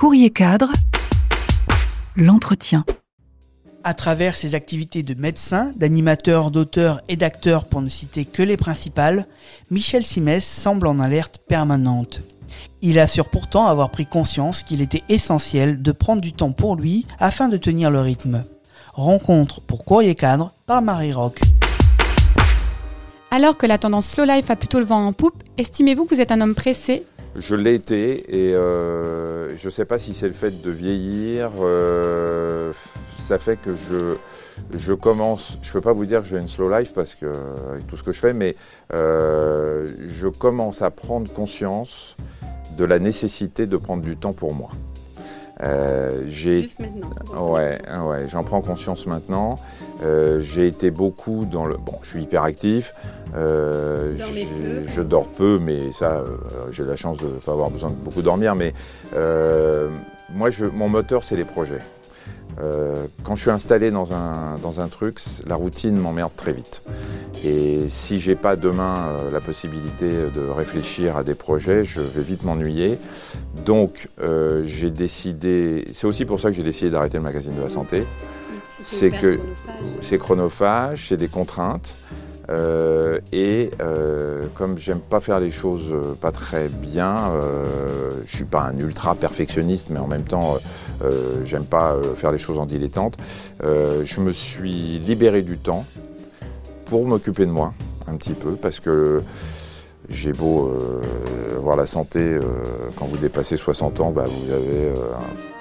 Courrier cadre, l'entretien. À travers ses activités de médecin, d'animateur, d'auteur et d'acteur pour ne citer que les principales, Michel Simès semble en alerte permanente. Il assure pourtant avoir pris conscience qu'il était essentiel de prendre du temps pour lui afin de tenir le rythme. Rencontre pour Courrier Cadre par Marie Rock. Alors que la tendance slow life a plutôt le vent en poupe, estimez-vous que vous êtes un homme pressé? Je l'ai été et euh, je ne sais pas si c'est le fait de vieillir. euh, ça fait que je, je commence, je ne peux pas vous dire que j'ai une slow life parce que avec tout ce que je fais, mais euh, je commence à prendre conscience de la nécessité de prendre du temps pour moi. Euh, maintenant. Ouais, ouais, j'en prends conscience maintenant. Euh, j'ai été beaucoup dans le. Bon, je suis hyperactif. Euh, je dors peu, mais ça, j'ai la chance de ne pas avoir besoin de beaucoup dormir. Mais moi, je, mon moteur, c'est les projets. Euh, quand je suis installé dans un, dans un truc, la routine m'emmerde très vite. Et si j'ai pas demain euh, la possibilité de réfléchir à des projets, je vais vite m'ennuyer. Donc euh, j'ai décidé, c'est aussi pour ça que j'ai décidé d'arrêter le magazine de la santé. C'est que c'est chronophage, c'est des contraintes. Et euh, comme j'aime pas faire les choses euh, pas très bien, euh, je suis pas un ultra perfectionniste, mais en même temps, j'aime pas faire les choses en dilettante. Je me suis libéré du temps pour m'occuper de moi un petit peu, parce que j'ai beau euh, avoir la santé, euh, quand vous dépassez 60 ans, bah, vous avez euh,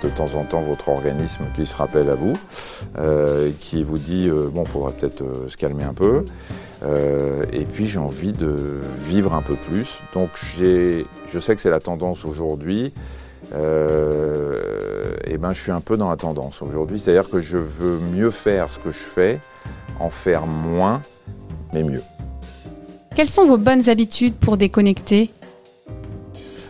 de temps en temps votre organisme qui se rappelle à vous, euh, qui vous dit euh, bon, il faudrait peut-être euh, se calmer un peu. Euh, et puis j'ai envie de vivre un peu plus. Donc je sais que c'est la tendance aujourd'hui. Euh, et ben je suis un peu dans la tendance aujourd'hui, c'est-à-dire que je veux mieux faire ce que je fais, en faire moins, mais mieux. Quelles sont vos bonnes habitudes pour déconnecter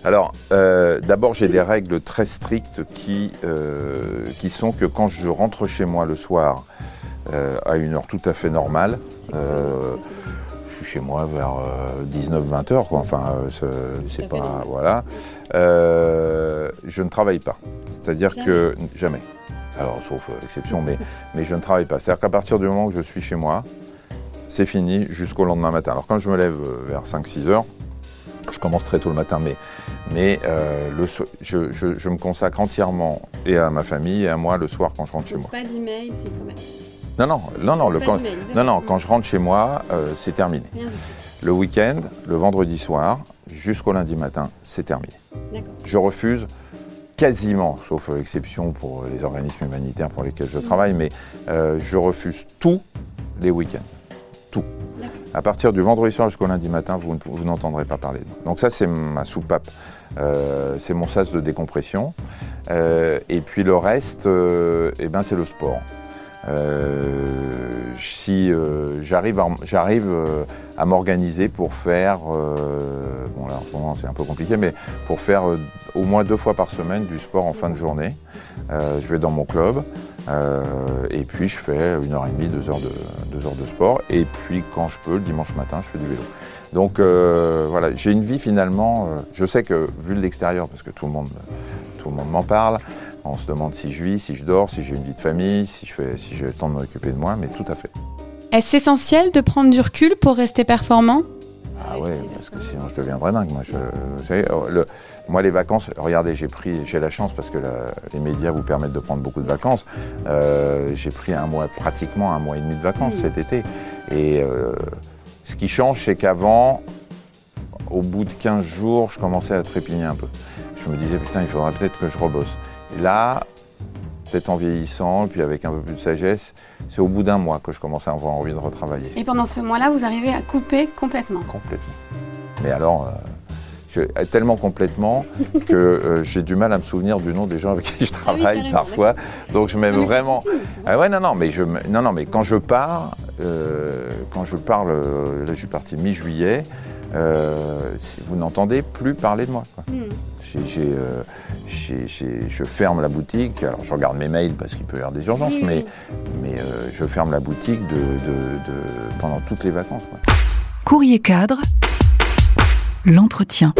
Alors, euh, d'abord, j'ai des règles très strictes qui, euh, qui sont que quand je rentre chez moi le soir euh, à une heure tout à fait normale, euh, je suis chez moi vers 19-20 heures, quoi. enfin, euh, c'est- pas. Voilà. Euh, je ne travaille pas. C'est-à-dire que. Jamais. Alors, sauf exception, mais, mais je ne travaille pas. C'est-à-dire qu'à partir du moment où je suis chez moi, c'est fini jusqu'au lendemain matin. Alors, quand je me lève euh, vers 5-6 heures, je commence très tôt le matin, mais, mais euh, le so- je, je- je me consacre entièrement et à ma famille et à moi le soir quand je rentre chez moi. Pas d'email, si quand même. Non, non, non, non, le, quand, non, non, quand je rentre chez moi, euh, c'est terminé. Le week-end, le vendredi soir, jusqu'au lundi matin, c'est terminé. Je refuse quasiment, sauf exception pour les organismes humanitaires pour lesquels je travaille, mais euh, je refuse tous les week-ends. À partir du vendredi soir jusqu'au lundi matin, vous, vous n'entendrez pas parler. Donc ça, c'est ma soupape. Euh, c'est mon sas de décompression. Euh, et puis le reste, euh, eh ben, c'est le sport. Si j'arrive, à, j'arrive à m'organiser pour faire, bon là en ce c'est un peu compliqué, mais pour faire au moins deux fois par semaine du sport en fin de journée. Je vais dans mon club euh, et puis je fais une heure et demie, deux heures de, deux heures de sport. Et puis quand je peux, le dimanche matin, je fais du vélo. Donc euh, voilà, j'ai une vie finalement. euh, je sais que vu de l'extérieur, parce que tout le monde, tout le monde m'en parle, on se demande si je vis, si je dors, si j'ai une vie de famille, si je fais, si j'ai le temps de m'occuper de moi, mais tout à fait. Est-ce essentiel de prendre du recul pour rester performant? Ah ouais, parce que sinon je deviendrais dingue. Moi, je, vous savez, le- moi les vacances, regardez, j'ai pris, j'ai la chance parce que la- les médias vous permettent de prendre beaucoup de vacances. Euh, j'ai pris un mois, pratiquement un mois et demi de vacances cet été. Et euh, ce qui change, c'est qu'avant, au bout de 15 jours, je commençais à trépigner un peu. Je me disais, putain, il faudrait peut-être que je rebosse. Là, peut-être en vieillissant, puis avec un peu plus de sagesse, c'est au bout d'un mois que je commençais à avoir envie de retravailler. Et pendant ce mois-là, vous arrivez à couper complètement Complètement. Mais alors, euh, je- euh, tellement complètement que euh, j'ai du mal à me souvenir du nom des gens avec qui je travaille Ah carrément, parfois. Donc je mets vraiment. Ah ouais, non, non, mais je, non, non, mais quand je pars, euh, quand je parle, euh, là je suis parti mi-juillet, euh, vous n'entendez plus parler de moi. quoi. Hmm. J'ai- j'ai, euh, j'ai- j'ai- je ferme la boutique, alors je regarde mes mails parce qu'il peut y avoir des urgences, Oui, mais, oui. mais euh, je ferme la boutique de, de- de- pendant toutes les vacances. quoi. Courrier cadre, l'entretien.